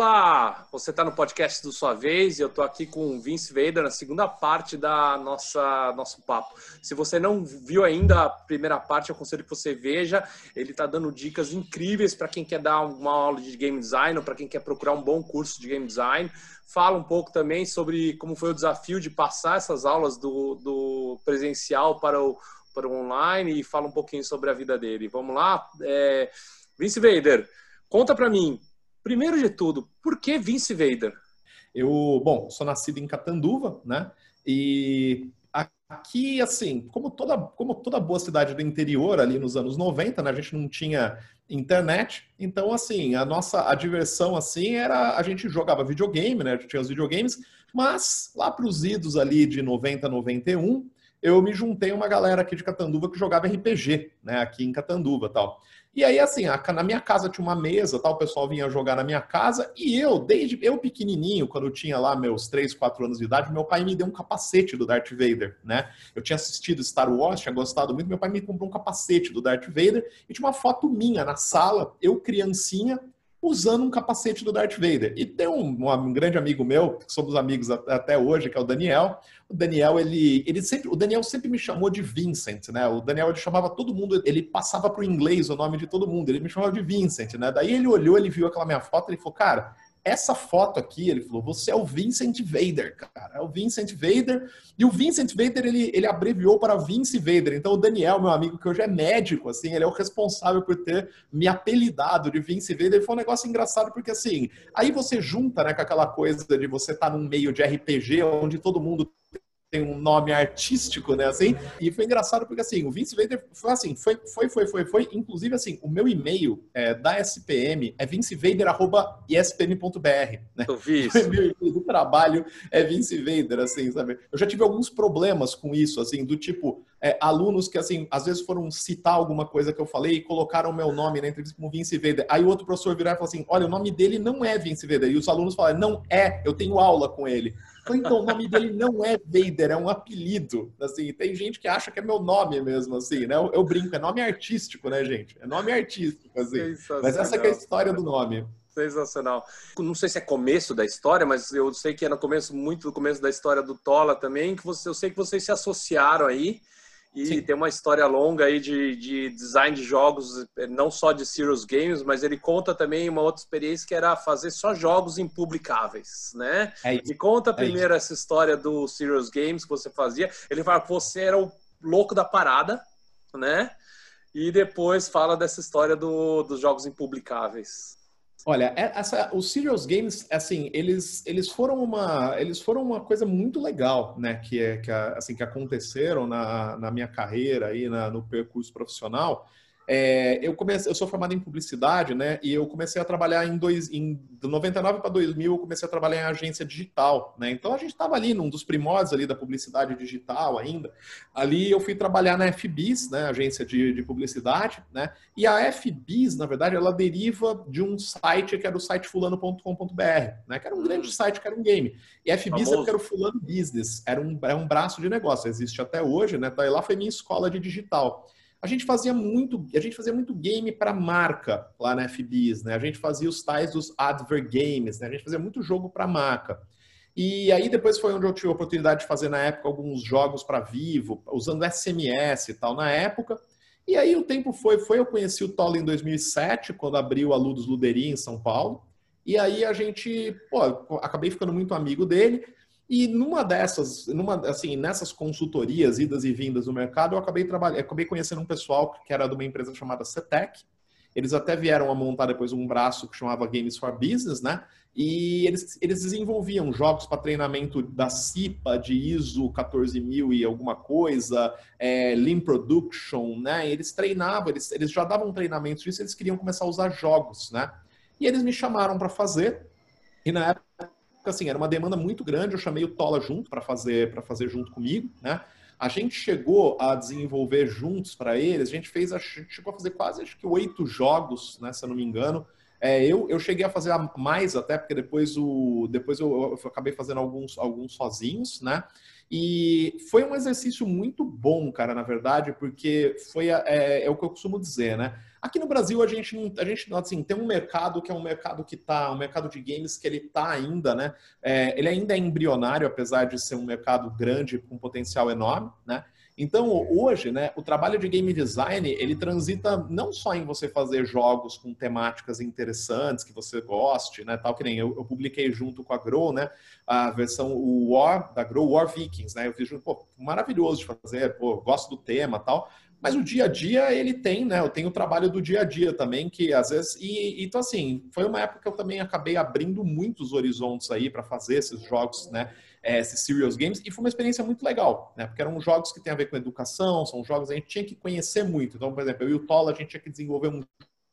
Olá, você está no podcast do Sua Vez e eu estou aqui com o Vince Vader na segunda parte da nossa nosso papo. Se você não viu ainda a primeira parte, eu aconselho que você veja. Ele está dando dicas incríveis para quem quer dar uma aula de game design ou para quem quer procurar um bom curso de game design. Fala um pouco também sobre como foi o desafio de passar essas aulas do, do presencial para o, para o online e fala um pouquinho sobre a vida dele. Vamos lá? É, Vince Vader, conta para mim Primeiro de tudo, por que Vince Vader? Eu, bom, sou nascido em Catanduva, né? E aqui, assim, como toda, como toda boa cidade do interior ali nos anos 90, né? A gente não tinha internet, então, assim, a nossa a diversão, assim, era a gente jogava videogame, né? Tinha os videogames, mas lá para os idos ali de 90, 91, eu me juntei uma galera aqui de Catanduva que jogava RPG, né? Aqui em Catanduva tal. E aí, assim, na minha casa tinha uma mesa, tal, o pessoal vinha jogar na minha casa, e eu, desde eu pequenininho, quando eu tinha lá meus 3, 4 anos de idade, meu pai me deu um capacete do Darth Vader, né? Eu tinha assistido Star Wars, tinha gostado muito, meu pai me comprou um capacete do Darth Vader, e tinha uma foto minha na sala, eu criancinha, usando um capacete do Darth Vader. E tem um, um, grande amigo meu, que somos amigos até hoje, que é o Daniel. O Daniel, ele, ele sempre, o Daniel sempre me chamou de Vincent, né? O Daniel ele chamava todo mundo, ele passava para o inglês o nome de todo mundo, ele me chamava de Vincent, né? Daí ele olhou, ele viu aquela minha foto, ele falou, cara, essa foto aqui, ele falou, você é o Vincent Vader, cara, é o Vincent Vader. E o Vincent Vader, ele, ele abreviou para Vince Vader. Então o Daniel, meu amigo, que hoje é médico, assim, ele é o responsável por ter me apelidado de Vince Vader. Foi um negócio engraçado, porque assim, aí você junta, né, com aquela coisa de você estar tá num meio de RPG, onde todo mundo tem um nome artístico, né, assim, e foi engraçado porque, assim, o Vince Vader foi assim, foi, foi, foi, foi, foi, inclusive, assim, o meu e-mail é, da SPM é vincevader.espm.br, né? Eu vi isso. O meu e-mail do trabalho é Vince Vader, assim, sabe? Eu já tive alguns problemas com isso, assim, do tipo, é, alunos que, assim, às vezes foram citar alguma coisa que eu falei e colocaram o meu nome na entrevista como Vince Vader. Aí o outro professor virar e falar assim, olha, o nome dele não é Vince Vader. E os alunos falaram, não é, eu tenho aula com ele. Então, o nome dele não é Vader, é um apelido. Assim, tem gente que acha que é meu nome mesmo, assim, né? Eu, eu brinco, é nome artístico, né, gente? É nome artístico, assim. Mas essa é a história do nome. Sensacional. Não sei se é começo da história, mas eu sei que é no começo, muito no começo da história do Tola também, que você, eu sei que vocês se associaram aí. E Sim. tem uma história longa aí de, de design de jogos, não só de Serious Games, mas ele conta também uma outra experiência que era fazer só jogos impublicáveis, né? É Me conta é primeiro essa história do Serious Games que você fazia. Ele fala que você era o louco da parada, né? E depois fala dessa história do, dos jogos impublicáveis. Olha, é, essa, os Serious Games, assim, eles, eles foram uma eles foram uma coisa muito legal, né? Que é que assim que aconteceram na, na minha carreira aí na, no percurso profissional. É, eu comecei, eu sou formado em publicidade, né? E eu comecei a trabalhar em dois, em 99 para 2000, eu comecei a trabalhar em agência digital, né? Então a gente estava ali num dos primórdios ali da publicidade digital ainda. Ali eu fui trabalhar na FBIS, né? Agência de, de publicidade, né? E a FBIS, na verdade, ela deriva de um site que era o site fulano.com.br, né? Que era um grande site, que era um game. E a FBIS é era o Fulano Business, era um, era um braço de negócio, existe até hoje, né? Daí lá foi minha escola de digital a gente fazia muito, a gente fazia muito game para marca lá na FBIS, né? A gente fazia os tais dos advert games, né? A gente fazia muito jogo para marca. E aí depois foi onde eu tive a oportunidade de fazer na época alguns jogos para Vivo, usando SMS e tal na época. E aí o tempo foi, foi eu conheci o Tola em 2007, quando abriu a Ludus Luderia em São Paulo. E aí a gente, pô, acabei ficando muito amigo dele. E numa dessas, numa, assim, nessas consultorias, idas e vindas no mercado, eu acabei trabalhando, acabei conhecendo um pessoal que era de uma empresa chamada CETEC. Eles até vieram a montar depois um braço que chamava Games for Business, né? E eles, eles desenvolviam jogos para treinamento da CIPA, de ISO 14000 e alguma coisa, é, Lean Production, né? Eles treinavam, eles, eles já davam treinamentos disso, eles queriam começar a usar jogos, né? E eles me chamaram para fazer, e na época, assim, era uma demanda muito grande, eu chamei o Tola junto para fazer, para fazer junto comigo, né? A gente chegou a desenvolver juntos para eles, a gente fez, a gente chegou a fazer quase, acho que oito jogos, né, se eu não me engano, é, eu, eu cheguei a fazer mais até, porque depois, o, depois eu, eu, acabei fazendo alguns, alguns sozinhos, né? E foi um exercício muito bom, cara, na verdade, porque foi é, é o que eu costumo dizer, né? Aqui no Brasil a gente a gente assim tem um mercado que é um mercado que tá um mercado de games que ele tá ainda, né? É, ele ainda é embrionário, apesar de ser um mercado grande com potencial enorme, né? Então, hoje, né, o trabalho de game design, ele transita não só em você fazer jogos com temáticas interessantes, que você goste, né, tal que nem eu, eu publiquei junto com a Grow, né, a versão o War, da Grow War Vikings, né, eu fiz, pô, maravilhoso de fazer, pô, gosto do tema tal, mas o dia a dia ele tem, né? Eu tenho o trabalho do dia a dia também, que às vezes. E, então, assim, foi uma época que eu também acabei abrindo muitos horizontes aí para fazer esses jogos, né? É, esses serious games, e foi uma experiência muito legal, né? Porque eram jogos que têm a ver com educação, são jogos que a gente tinha que conhecer muito. Então, por exemplo, eu e o Tola, a gente tinha que desenvolver um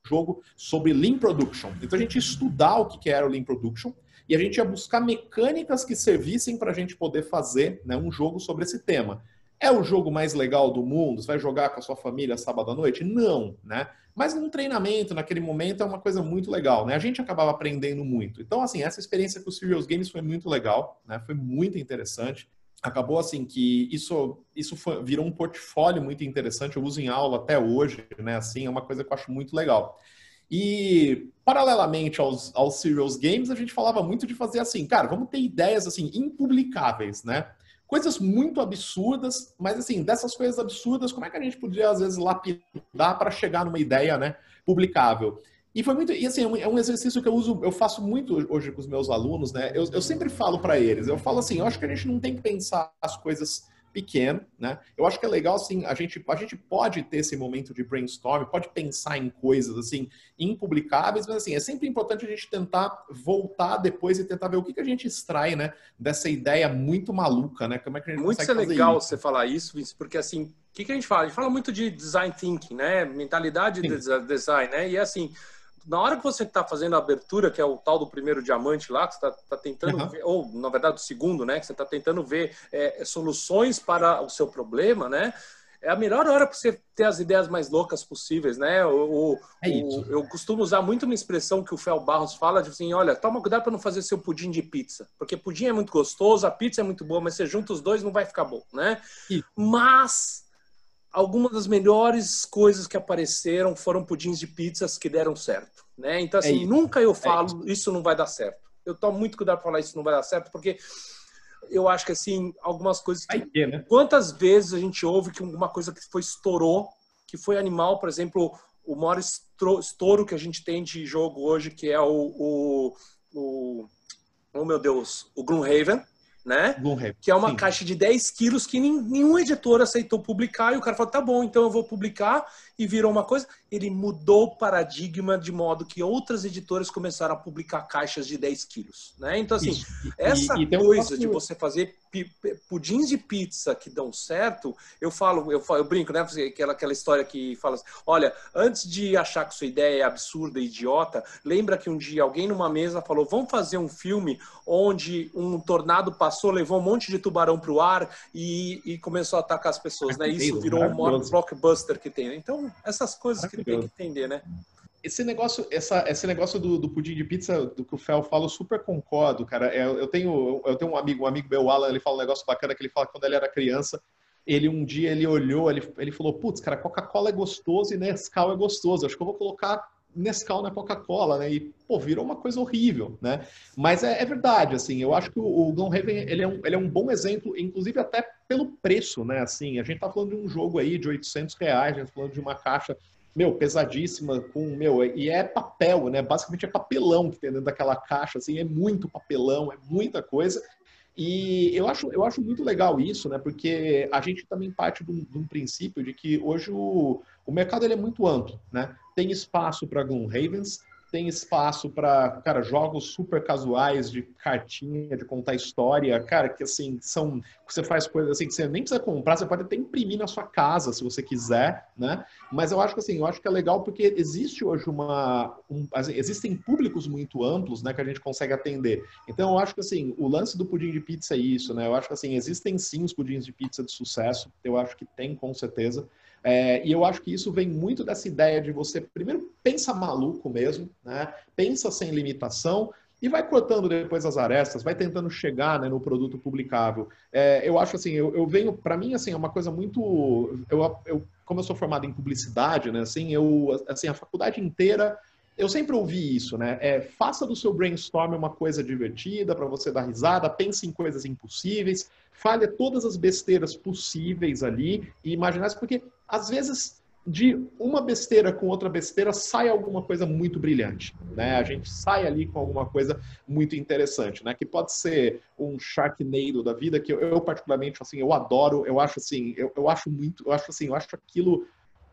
jogo sobre Lean Production. Então, a gente ia estudar o que era o Lean Production e a gente ia buscar mecânicas que servissem para a gente poder fazer né, um jogo sobre esse tema. É o jogo mais legal do mundo? Você vai jogar com a sua família sábado à noite? Não, né? Mas num treinamento, naquele momento, é uma coisa muito legal, né? A gente acabava aprendendo muito. Então, assim, essa experiência com os Serious Games foi muito legal, né? Foi muito interessante. Acabou, assim, que isso, isso foi, virou um portfólio muito interessante. Eu uso em aula até hoje, né? Assim, é uma coisa que eu acho muito legal. E, paralelamente aos, aos Serious Games, a gente falava muito de fazer assim, cara, vamos ter ideias, assim, impublicáveis, né? Coisas muito absurdas, mas assim, dessas coisas absurdas, como é que a gente podia às vezes lapidar para chegar numa ideia, né, publicável? E foi muito, e assim, é um exercício que eu uso, eu faço muito hoje com os meus alunos, né? Eu, eu sempre falo para eles, eu falo assim, eu acho que a gente não tem que pensar as coisas pequeno, né? Eu acho que é legal, assim, a gente, a gente pode ter esse momento de brainstorm, pode pensar em coisas, assim, impublicáveis, mas, assim, é sempre importante a gente tentar voltar depois e tentar ver o que, que a gente extrai, né, dessa ideia muito maluca, né? Como é que a gente Muito legal isso? você falar isso, Vince, porque, assim, o que, que a gente fala? A gente fala muito de design thinking, né? Mentalidade Sim. de design, né? E, assim, na hora que você está fazendo a abertura, que é o tal do primeiro diamante lá, que você está tá tentando uhum. ver, ou na verdade o segundo, né? Que você está tentando ver é, soluções para o seu problema, né? É a melhor hora para você ter as ideias mais loucas possíveis, né? O, é o, eu costumo usar muito uma expressão que o Fel Barros fala, de assim, olha, toma cuidado para não fazer seu pudim de pizza, porque pudim é muito gostoso, a pizza é muito boa, mas você junta os dois não vai ficar bom, né? Isso. Mas algumas das melhores coisas que apareceram foram pudins de pizzas que deram certo, né? Então assim, é nunca eu é falo é isso. isso. não vai dar certo. Eu tomo muito cuidado para falar isso não vai dar certo, porque eu acho que assim, algumas coisas que ter, né? quantas vezes a gente ouve que alguma coisa que foi estourou, que foi animal, por exemplo, o maior estouro que a gente tem de jogo hoje, que é o, o, o oh meu Deus, o Gloomhaven, né? Que é uma Sim. caixa de 10 quilos que nenhum editor aceitou publicar e o cara falou, tá bom, então eu vou publicar e virou uma coisa. Ele mudou o paradigma de modo que outras editoras começaram a publicar caixas de 10 quilos, né? Então, assim, Isso. essa e, coisa um de você fazer pudins de pizza que dão certo, eu falo, eu, falo, eu brinco, né? Aquela, aquela história que fala assim, olha, antes de achar que sua ideia é absurda e idiota, lembra que um dia alguém numa mesa falou, vamos fazer um filme onde um tornado passou, levou um monte de tubarão para o ar e, e, começou a atacar as pessoas, né? Isso virou o maior blockbuster que tem. Né? Então, essas coisas que tem que entender, né? esse negócio, essa, esse negócio do, do, pudim de pizza do que o Fel fala, eu super concordo, cara. Eu, é, eu, tenho, eu tenho um amigo, um amigo meu, Alan, ele fala um negócio bacana que ele fala que quando ele era criança, ele um dia ele olhou, ele, ele falou, putz, cara, Coca-Cola é gostoso e Nescau é gostoso. Acho que eu vou colocar Nescau na Coca-Cola, né? E, pô, virou uma coisa horrível, né? Mas é, é verdade, assim, eu acho que o, o Gloomhaven, ele é, um, ele é um bom exemplo, inclusive até pelo preço, né? Assim, a gente tá falando de um jogo aí de 800 reais, a gente tá falando de uma caixa meu, pesadíssima, com, meu, e é papel, né? Basicamente é papelão que tem dentro daquela caixa, assim, é muito papelão, é muita coisa. E eu acho, eu acho muito legal isso, né? Porque a gente também parte de um, de um princípio de que hoje o, o mercado ele é muito amplo, né? Tem espaço para Gloomhavens, tem espaço para, cara, jogos super casuais de cartinha, de contar história, cara, que assim, são, você faz coisas assim que você nem precisa comprar, você pode até imprimir na sua casa, se você quiser, né? Mas eu acho que assim, eu acho que é legal porque existe hoje uma, um, assim, existem públicos muito amplos, né, que a gente consegue atender. Então eu acho que assim, o lance do pudim de pizza é isso, né? Eu acho que assim, existem sim os pudins de pizza de sucesso, eu acho que tem com certeza. É, e eu acho que isso vem muito dessa ideia de você, primeiro, pensa maluco mesmo, né? pensa sem limitação, e vai cortando depois as arestas, vai tentando chegar né, no produto publicável. É, eu acho assim, eu, eu venho, para mim, assim, é uma coisa muito. Eu, eu, como eu sou formado em publicidade, né, assim, eu, assim, a faculdade inteira eu sempre ouvi isso, né? É, faça do seu brainstorm uma coisa divertida para você dar risada, pense em coisas impossíveis, falha todas as besteiras possíveis ali e imaginar porque às vezes de uma besteira com outra besteira sai alguma coisa muito brilhante, né? A gente sai ali com alguma coisa muito interessante, né? Que pode ser um Sharknado da vida que eu, eu particularmente assim eu adoro, eu acho assim, eu, eu acho muito, eu acho assim, eu acho aquilo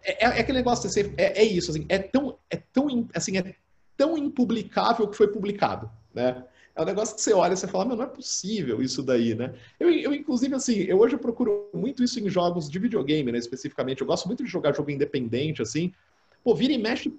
é, é, é aquele negócio, assim, é, é, isso, assim, é tão, é tão, assim, é tão impublicável que foi publicado, né? É um negócio que você olha e você fala, não é possível isso daí, né? Eu, eu, inclusive, assim, eu hoje eu procuro muito isso em jogos de videogame, né, especificamente. Eu gosto muito de jogar jogo independente, assim. Pô, vira e mexe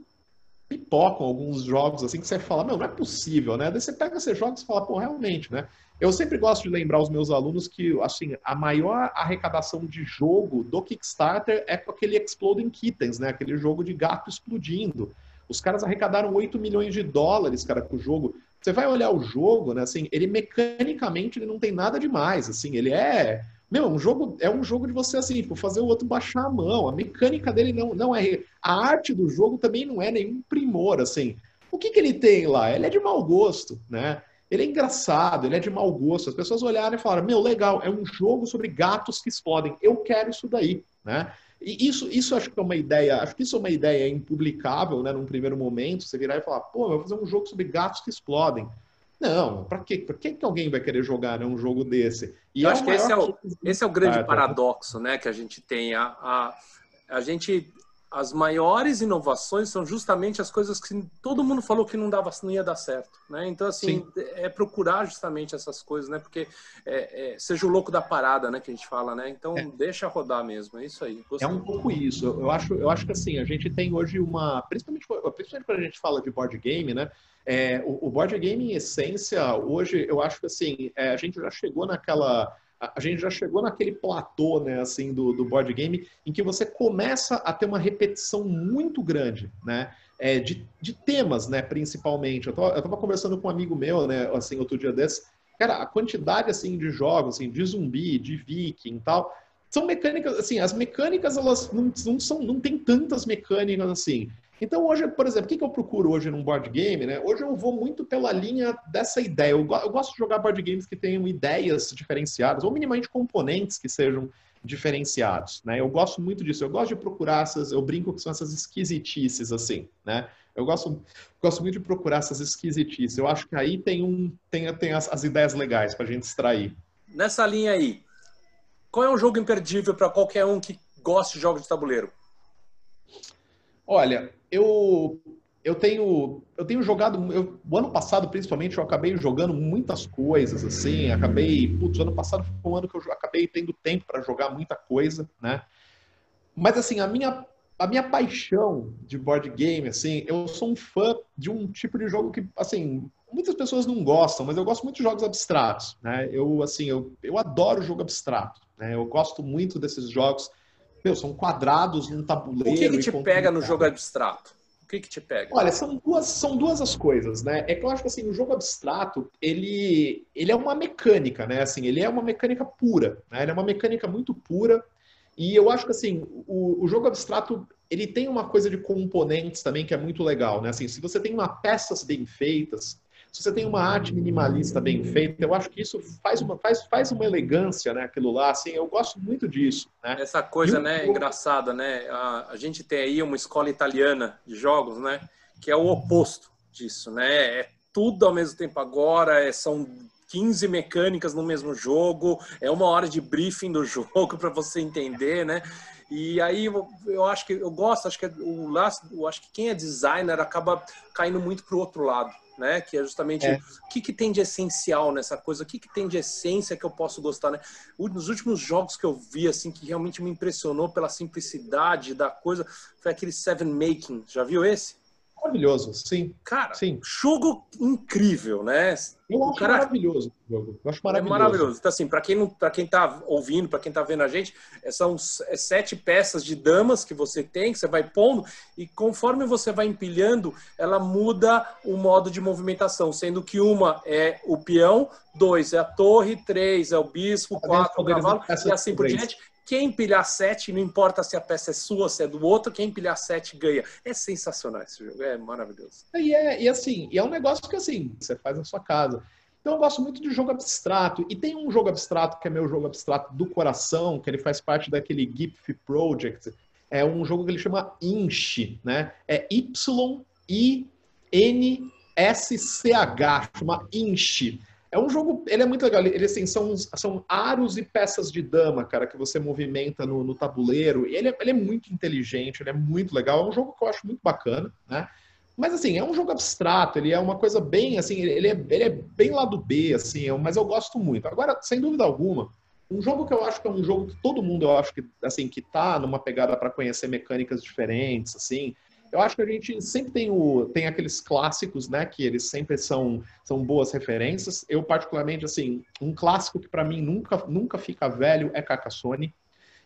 pipocam alguns jogos, assim, que você fala, não, não é possível, né? Daí você pega esses jogos e fala, pô, realmente, né? Eu sempre gosto de lembrar os meus alunos que, assim, a maior arrecadação de jogo do Kickstarter é com aquele Exploding Kittens, né? Aquele jogo de gato explodindo. Os caras arrecadaram 8 milhões de dólares, cara, com o jogo. Você vai olhar o jogo, né? Assim, ele mecanicamente ele não tem nada demais, assim, ele é meu, um jogo é um jogo de você assim, fazer o outro baixar a mão. A mecânica dele não, não é. A arte do jogo também não é nenhum primor, assim. O que, que ele tem lá? Ele é de mau gosto, né? Ele é engraçado, ele é de mau gosto. As pessoas olharam e falaram: Meu, legal, é um jogo sobre gatos que explodem. Eu quero isso daí, né? E isso, isso acho que é uma ideia, acho que isso é uma ideia impublicável, né? Num primeiro momento, você virar e falar: Pô, eu vou fazer um jogo sobre gatos que explodem. Não, para quê? Por que, que alguém vai querer jogar um jogo desse? E Eu é acho que esse é, o, esse é o grande ah, paradoxo né, que a gente tem. A, a, a gente as maiores inovações são justamente as coisas que todo mundo falou que não dava, não ia dar certo, né? Então assim Sim. é procurar justamente essas coisas, né? Porque é, é, seja o louco da parada, né? Que a gente fala, né? Então é. deixa rodar mesmo, é isso aí. Gostei. É um pouco isso. Eu acho, eu acho que assim a gente tem hoje uma, principalmente, principalmente quando a gente fala de board game, né? É, o, o, board game, em essência, hoje eu acho que assim, é, a gente já chegou naquela. A, gente já chegou naquele platô, né, assim, do, do board game, em que você começa a ter uma repetição muito grande, né? É, de, de temas, né, principalmente. Eu estava conversando com um amigo meu, né, assim, outro dia desse. Cara, a quantidade, assim, de jogos, assim, de zumbi, de viking e tal, são mecânicas, assim, as mecânicas, elas não, não são, não tem tantas mecânicas, assim. Então, hoje, por exemplo, o que, eu procuro hoje num board game? Né? Hoje eu vou muito pela linha dessa ideia. Eu, eu gosto de jogar board games que tenham ideias diferenciadas, ou minimamente componentes que sejam diferenciados. Né? Eu gosto muito disso. Eu gosto de procurar essas, eu brinco que são essas esquisitices, assim, né? Eu gosto, gosto muito de procurar essas esquisitices. Eu acho que aí tem, um, tem, tem as, as ideias legais para a gente extrair. Nessa linha aí, qual é um jogo imperdível para qualquer um que goste de jogos de tabuleiro? Olha, eu eu tenho eu tenho jogado eu, o ano passado principalmente eu acabei jogando muitas coisas assim acabei putz, ano passado foi um ano que eu acabei tendo tempo para jogar muita coisa né? Mas assim a minha a minha paixão de board game assim eu sou um fã de um tipo de jogo que assim muitas pessoas não gostam mas eu gosto muito de jogos abstratos né? Eu assim eu, eu adoro jogo abstrato né? Eu gosto muito desses jogos meu, são quadrados num tabuleiro. O que, que te pega no jogo abstrato? O que, que te pega? Olha, são duas, são duas as coisas, né? É que eu acho que assim, o jogo abstrato, ele, ele é uma mecânica, né? Assim, ele é uma mecânica pura, né? Ele é uma mecânica muito pura. E eu acho que assim, o, o jogo abstrato, ele tem uma coisa de componentes também que é muito legal, né? Assim, se você tem uma peças bem feitas, se você tem uma arte minimalista bem feita, eu acho que isso faz uma, faz, faz uma elegância, né? Aquilo lá, assim, eu gosto muito disso. Né? Essa coisa, né, engraçada, né? A, a, gente tem aí uma escola italiana de jogos, né? Que é o oposto disso, né? É tudo ao mesmo tempo agora, é, são 15 mecânicas no mesmo jogo, é uma hora de briefing do jogo para você entender, né? E aí eu, acho que eu gosto, acho que o last, eu acho que quem é designer acaba caindo muito para o outro lado né? Que é justamente é. o que, que tem de essencial nessa coisa, o que, que tem de essência que eu posso gostar, né? Nos últimos jogos que eu vi, assim, que realmente me impressionou pela simplicidade da coisa, foi aquele Seven Making. Já viu esse? Maravilhoso, sim. Cara, sim. jogo incrível, né? Eu acho cara... maravilhoso o jogo. Eu acho maravilhoso. É maravilhoso. Então, assim, para quem, não, quem tá ouvindo, para quem tá vendo a gente, é, são é sete peças de damas que você tem, que você vai pondo, e conforme você vai empilhando, ela muda o modo de movimentação, sendo que uma é o peão, dois é a torre, três é o bispo, quatro é o cavalo, e assim por diante. Quem empilhar sete, não importa se a peça é sua, se é do outro, quem empilhar sete ganha. É sensacional esse jogo, é maravilhoso. E, é, e assim, e é um negócio que assim, você faz na sua casa. Então eu gosto muito de jogo abstrato. E tem um jogo abstrato que é meu jogo abstrato do coração, que ele faz parte daquele GIF Project. É um jogo que ele chama Inch, né? É Y-I-N-S-C-H, chama Inch. É um jogo, ele é muito legal. Ele assim, são, são aros e peças de dama, cara, que você movimenta no, no tabuleiro. Ele é, ele é muito inteligente, ele é muito legal. É um jogo que eu acho muito bacana, né? Mas assim, é um jogo abstrato, ele é uma coisa bem assim, ele é, ele é bem lado B, assim, mas eu gosto muito. Agora, sem dúvida alguma, um jogo que eu acho que é um jogo que todo mundo, eu acho que assim, que tá numa pegada para conhecer mecânicas diferentes, assim, eu acho que a gente sempre tem, o, tem aqueles clássicos, né? Que eles sempre são, são boas referências. Eu, particularmente, assim, um clássico que para mim nunca, nunca fica velho é Carcassonne.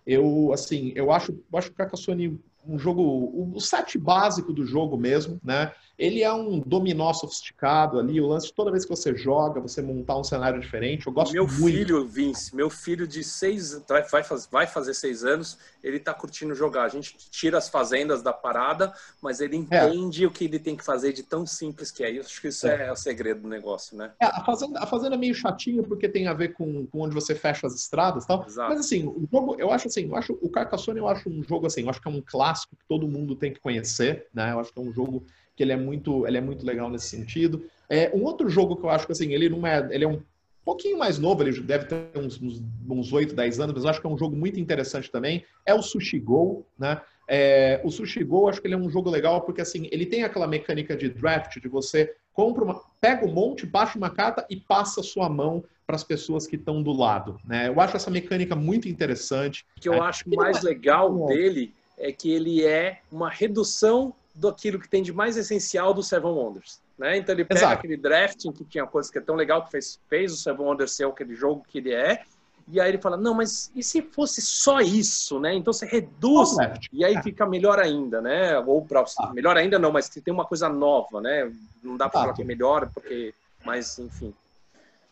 Eu, assim, eu acho, eu acho Carcassonne um jogo, o set básico do jogo mesmo, né? Ele é um dominó sofisticado ali, o lance toda vez que você joga, você montar um cenário diferente. Eu gosto meu muito. Meu filho, Vince, meu filho de seis, vai, vai fazer seis anos, ele tá curtindo jogar. A gente tira as fazendas da parada, mas ele é. entende é. o que ele tem que fazer de tão simples que é. Eu acho que isso é, é o segredo do negócio, né? É, a fazenda, a fazenda é meio chatinha porque tem a ver com, com onde você fecha as estradas e tal. Exato. Mas assim, o jogo, eu acho assim, eu acho o Carcassonne eu acho um jogo assim, eu acho que é um clássico que todo mundo tem que conhecer, né? Eu acho que é um jogo que ele é muito, ele é muito legal nesse sentido. É, um outro jogo que eu acho que assim, ele não é, ele é um pouquinho mais novo, ele deve ter uns, uns, uns 8, 10 anos, mas eu acho que é um jogo muito interessante também, é o Sushi Go, né? É, o Sushi Go, acho que ele é um jogo legal porque assim, ele tem aquela mecânica de draft, de você compra uma, pega um monte, baixa uma carta e passa a sua mão para as pessoas que estão do lado, né? Eu acho essa mecânica muito interessante. O que eu é, acho mais é... legal dele é que ele é uma redução daquilo que tem de mais essencial do Seven Wonders. Né? Então ele pega Exato. aquele drafting que tinha coisas que é tão legal que fez, fez o Seven Wonders ser aquele jogo que ele é, e aí ele fala, não, mas e se fosse só isso, né? Então você reduz e aí fica melhor ainda, né? Ou para ah. melhor ainda não, mas tem uma coisa nova, né? Não dá para falar que é melhor, porque, mas enfim.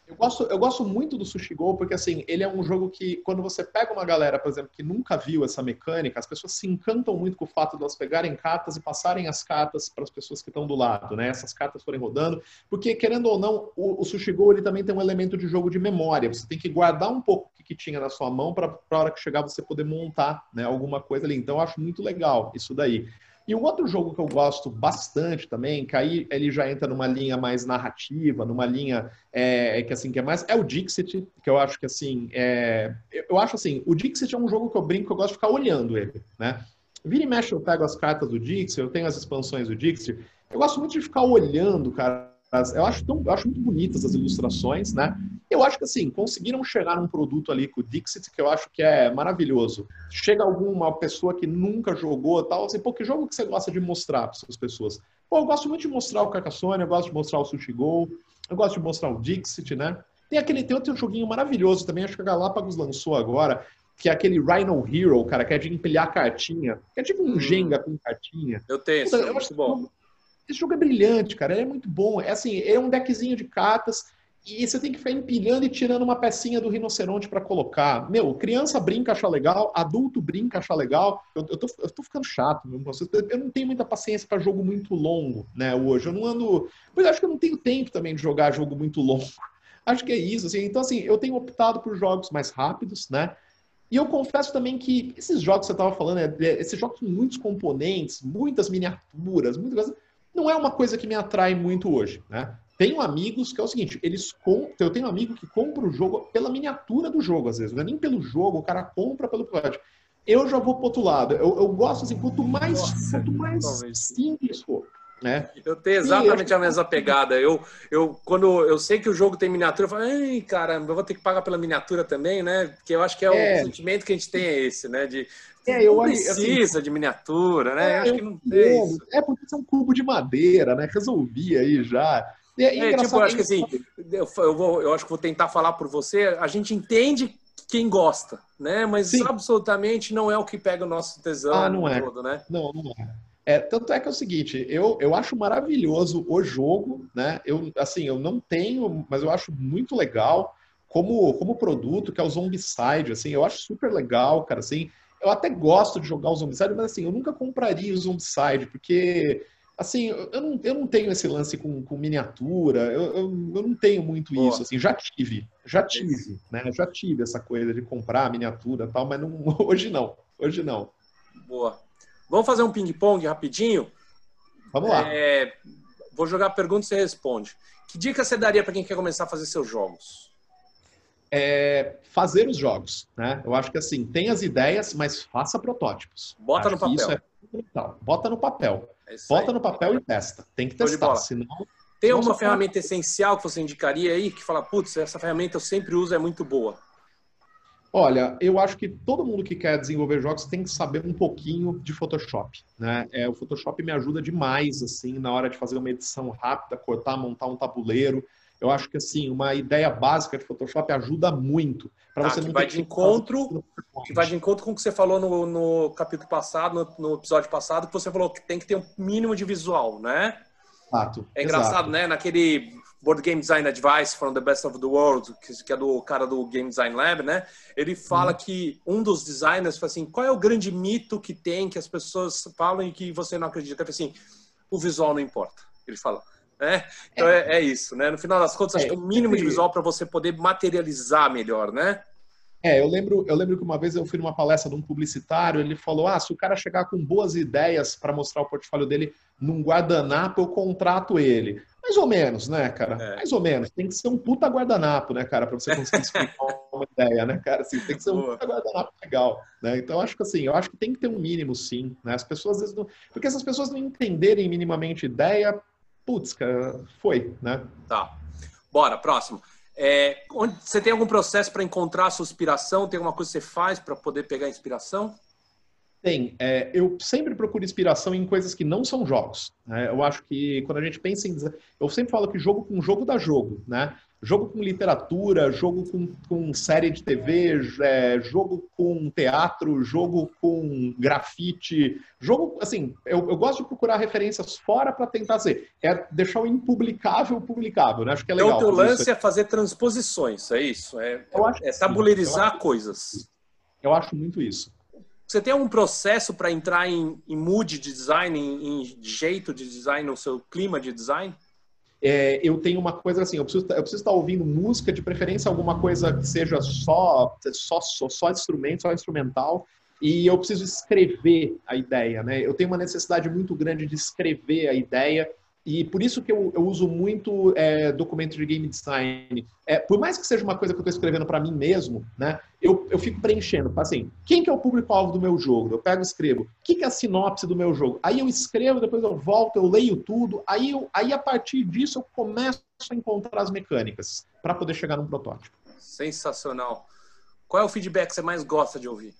Eu gosto, eu gosto muito do Sushi Go porque, assim, ele é um jogo que, quando você pega uma galera, por exemplo, que nunca viu essa mecânica, as pessoas se encantam muito com o fato de elas pegarem cartas e passarem as cartas para as pessoas que estão do lado, né? Essas cartas forem rodando. Porque, querendo ou não, o, o Sushi Go, ele também tem um elemento de jogo de memória. Você tem que guardar um pouco o que, que tinha na sua mão para a hora que chegar você poder montar né, alguma coisa ali. Então, eu acho muito legal isso daí. E um outro jogo que eu gosto bastante também, que aí ele já entra numa linha mais narrativa, numa linha é, que assim que é mais é o Dixit, que eu acho que assim é, eu acho assim o Dixit é um jogo que eu brinco, eu gosto de ficar olhando ele, né? Vira e mexe eu pego as cartas do Dixit, eu tenho as expansões do Dixit, eu gosto muito de ficar olhando, cara, eu acho, tão, eu acho muito bonitas as ilustrações, né? Eu acho que assim, conseguiram chegar num produto ali com o Dixit que eu acho que é maravilhoso. Chega alguma pessoa que nunca jogou tal, assim, pô, que jogo que você gosta de mostrar para essas pessoas? Pô, eu gosto muito de mostrar o Carcassonne, eu gosto de mostrar o Sushi Go, eu gosto de mostrar o Dixit, né? Tem aquele, tem outro joguinho maravilhoso também, acho que a Galápagos lançou agora, que é aquele Rhino Hero, cara, que é de empilhar cartinha. Que é tipo um hum. Jenga com cartinha. Eu tenho, Puta, eu muito bom. Esse jogo é brilhante, cara. Ele é muito bom. É assim, é um deckzinho de cartas e você tem que ficar empilhando e tirando uma pecinha do rinoceronte para colocar. Meu, criança brinca, acha legal, adulto brinca, acha legal. Eu, eu, tô, eu tô ficando chato, meu. Eu não tenho muita paciência para jogo muito longo, né, hoje. Eu não ando. Pois acho que eu não tenho tempo também de jogar jogo muito longo. Acho que é isso, assim. Então, assim, eu tenho optado por jogos mais rápidos, né? E eu confesso também que esses jogos que você estava falando, é, é, esses jogos com muitos componentes, muitas miniaturas, muitas coisas não é uma coisa que me atrai muito hoje, né? tenho amigos que é o seguinte, eles com... eu tenho um amigo que compra o jogo pela miniatura do jogo, às vezes, não é nem pelo jogo, o cara compra pelo protótipo. Eu já vou pro outro lado. Eu, eu gosto assim, quanto mais, Nossa, quanto mais simples for. Né? Eu tenho exatamente a mesma pegada. Eu, eu, quando eu sei que o jogo tem miniatura, eu falo, ai, caramba, eu vou ter que pagar pela miniatura também, né? Porque eu acho que é, é. o sentimento que a gente tem é esse, né? De é, eu, não precisa assim, de miniatura, né? É, acho que não tem. É porque é um cubo de madeira, né? Resolvi aí já. É, é tipo, eu acho que assim, eu, eu, vou, eu acho que vou tentar falar por você. A gente entende quem gosta, né? Mas Sim. absolutamente não é o que pega o nosso tesão ah, não é. todo, né? Não, não é. É, tanto é que é o seguinte, eu, eu acho maravilhoso o jogo, né? Eu, assim, eu não tenho, mas eu acho muito legal como, como produto, que é o Zombicide, assim, eu acho super legal, cara, assim, eu até gosto de jogar o Zombicide, mas assim, eu nunca compraria o Zombicide, porque assim, eu não, eu não tenho esse lance com, com miniatura, eu, eu, eu, não tenho muito Boa. isso, assim, já tive, já tive, né? Já tive essa coisa de comprar miniatura e tal, mas não, hoje não, hoje não. Boa. Vamos fazer um ping-pong rapidinho? Vamos lá. É, vou jogar pergunta e você responde. Que dica você daria para quem quer começar a fazer seus jogos? É fazer os jogos, né? Eu acho que assim, tem as ideias, mas faça protótipos. Bota acho no papel. Isso é fundamental. Bota no papel. É Bota no papel e testa. Tem que testar, senão... Tem alguma ferramenta essencial que você indicaria aí que fala, putz, essa ferramenta eu sempre uso, é muito boa? Olha, eu acho que todo mundo que quer desenvolver jogos tem que saber um pouquinho de Photoshop, né? É, o Photoshop me ajuda demais, assim, na hora de fazer uma edição rápida, cortar, montar um tabuleiro. Eu acho que, assim, uma ideia básica de Photoshop ajuda muito. Para ah, você que não vai de encontro, que vai de encontro com o que você falou no, no capítulo passado, no, no, episódio passado, que você falou que tem que ter um mínimo de visual, né? Exato. É engraçado, exato. né? Naquele Board Game Design Advice from the Best of the World, que é do cara do Game Design Lab, né? Ele fala uhum. que um dos designers fala assim, qual é o grande mito que tem que as pessoas falam e que você não acredita? Ele fala assim, o visual não importa. Ele fala. Né? Então é. É, é isso, né? No final das contas, acho é, que o mínimo de visual para você poder materializar melhor, né? É, eu lembro, eu lembro que uma vez eu fui numa palestra de um publicitário, ele falou: ah, se o cara chegar com boas ideias para mostrar o portfólio dele num guardanapo, eu contrato ele. Mais ou menos, né, cara? É. Mais ou menos. Tem que ser um puta guardanapo, né, cara, para você conseguir explicar uma ideia, né, cara? Assim, tem que ser um puta guardanapo legal, né? Então, acho que assim, eu acho que tem que ter um mínimo, sim, né? As pessoas às vezes não... Porque se as pessoas não entenderem minimamente ideia, putz, cara, foi, né? Tá. Bora, próximo. É, onde, você tem algum processo para encontrar a sua inspiração? Tem alguma coisa que você faz para poder pegar inspiração? Tem. É, eu sempre procuro inspiração em coisas que não são jogos. Né? Eu acho que quando a gente pensa em. Eu sempre falo que jogo com jogo dá jogo, né? Jogo com literatura, jogo com, com série de TV, é, jogo com teatro, jogo com grafite, jogo, assim, eu, eu gosto de procurar referências fora para tentar ser, é deixar o impublicável publicável, né? Acho que é legal. Então, o teu lance é fazer transposições, é isso? É, é tabuleirizar coisas. Eu acho muito isso. Você tem algum processo para entrar em, em, mood de design, em, em, jeito de design, no seu clima de design? É, eu tenho uma coisa assim, eu preciso, eu preciso estar ouvindo música, de preferência alguma coisa que seja só, só, só, só instrumento, só instrumental, e eu preciso escrever a ideia, né? Eu tenho uma necessidade muito grande de escrever a ideia e por isso que eu, eu uso muito é, documento de game design. É, por mais que seja uma coisa que eu estou escrevendo para mim mesmo, né, eu, eu fico preenchendo. Assim, quem que é o público-alvo do meu jogo? Eu pego e escrevo. O que, que é a sinopse do meu jogo? Aí eu escrevo, depois eu volto, eu leio tudo. Aí, eu, aí a partir disso eu começo a encontrar as mecânicas para poder chegar num protótipo. Sensacional. Qual é o feedback que você mais gosta de ouvir?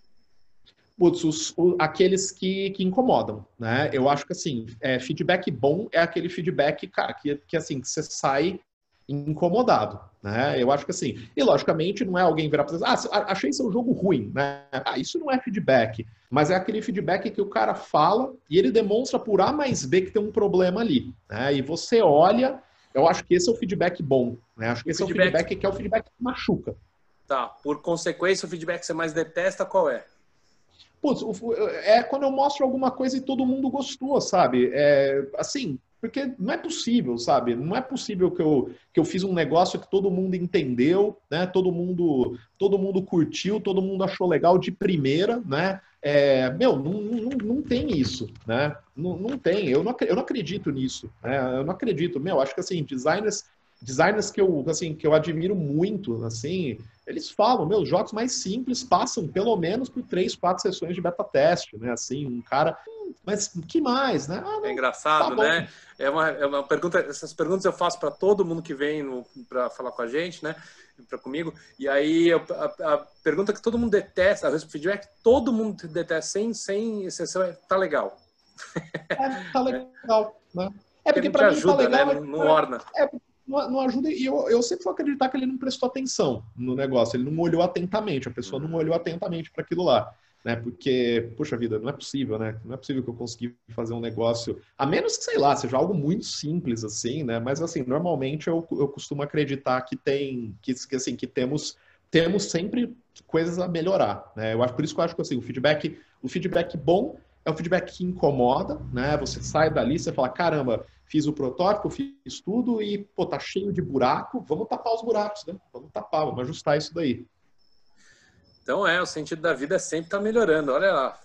Putz, os, os, aqueles que, que incomodam, né? Eu acho que, assim, é, feedback bom é aquele feedback, cara, que, que assim, que você sai incomodado, né? Eu acho que assim, e logicamente não é alguém virar para ah, achei seu jogo ruim, né? Ah, isso não é feedback, mas é aquele feedback que o cara fala e ele demonstra por A mais B que tem um problema ali, né? E você olha, eu acho que esse é o feedback bom, né? Acho que esse feedback... é o feedback que é o feedback que machuca. Tá, por consequência, o feedback que você mais detesta qual é? Putz, é quando eu mostro alguma coisa e todo mundo gostou, sabe? É, assim, porque não é possível, sabe? Não é possível que eu, que eu fiz um negócio que todo mundo entendeu, né? Todo mundo, todo mundo curtiu, todo mundo achou legal de primeira, né? é, meu, não, não, não tem isso, né? Não, não tem, eu não, eu não acredito nisso, né? Eu não acredito, meu, acho que assim, designers, designers que eu, assim, que eu admiro muito, assim, eles falam, meus jogos mais simples passam pelo menos por três, quatro sessões de beta teste, né? Assim, um cara, mas que mais, né? Ah, não, é engraçado, tá né? É uma, é uma pergunta, essas perguntas eu faço para todo mundo que vem para falar com a gente, né? Para comigo. E aí a, a, a, pergunta que todo mundo detesta, a feedback que todo mundo detesta, sem, sem exceção, é tá legal. É, tá legal, né? É porque para mim tá ajuda, tá legal, né? Não, orna. É, não, ajuda. E eu, eu sempre vou acreditar que ele não prestou atenção no negócio, ele não olhou atentamente, a pessoa não olhou atentamente para aquilo lá. Né? Porque, puxa vida, não é possível, né? Não é possível que eu consiga fazer um negócio, a menos que, sei lá, seja algo muito simples, assim, né? Mas, assim, normalmente eu, eu costumo acreditar que tem, que, que assim, que temos, temos sempre coisas a melhorar, né? Eu acho, por isso que eu acho que, assim, o feedback, o feedback bom é o feedback que incomoda, né? Você sai dali, você fala, caramba, fiz o protótipo, fiz tudo e, pô, tá cheio de buraco, vamos tapar os buracos, né? Vamos tapar, vamos ajustar isso daí. Então é, o sentido da vida é sempre estar tá melhorando. Olha lá,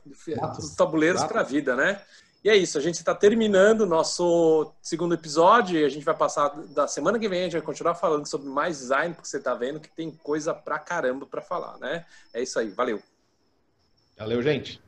os tabuleiros para a vida, né? E é isso, a gente está terminando o nosso segundo episódio e a gente vai passar da semana que vem, a gente vai continuar falando sobre mais design, porque você está vendo que tem coisa pra caramba para falar, né? É isso aí, valeu. Valeu, gente.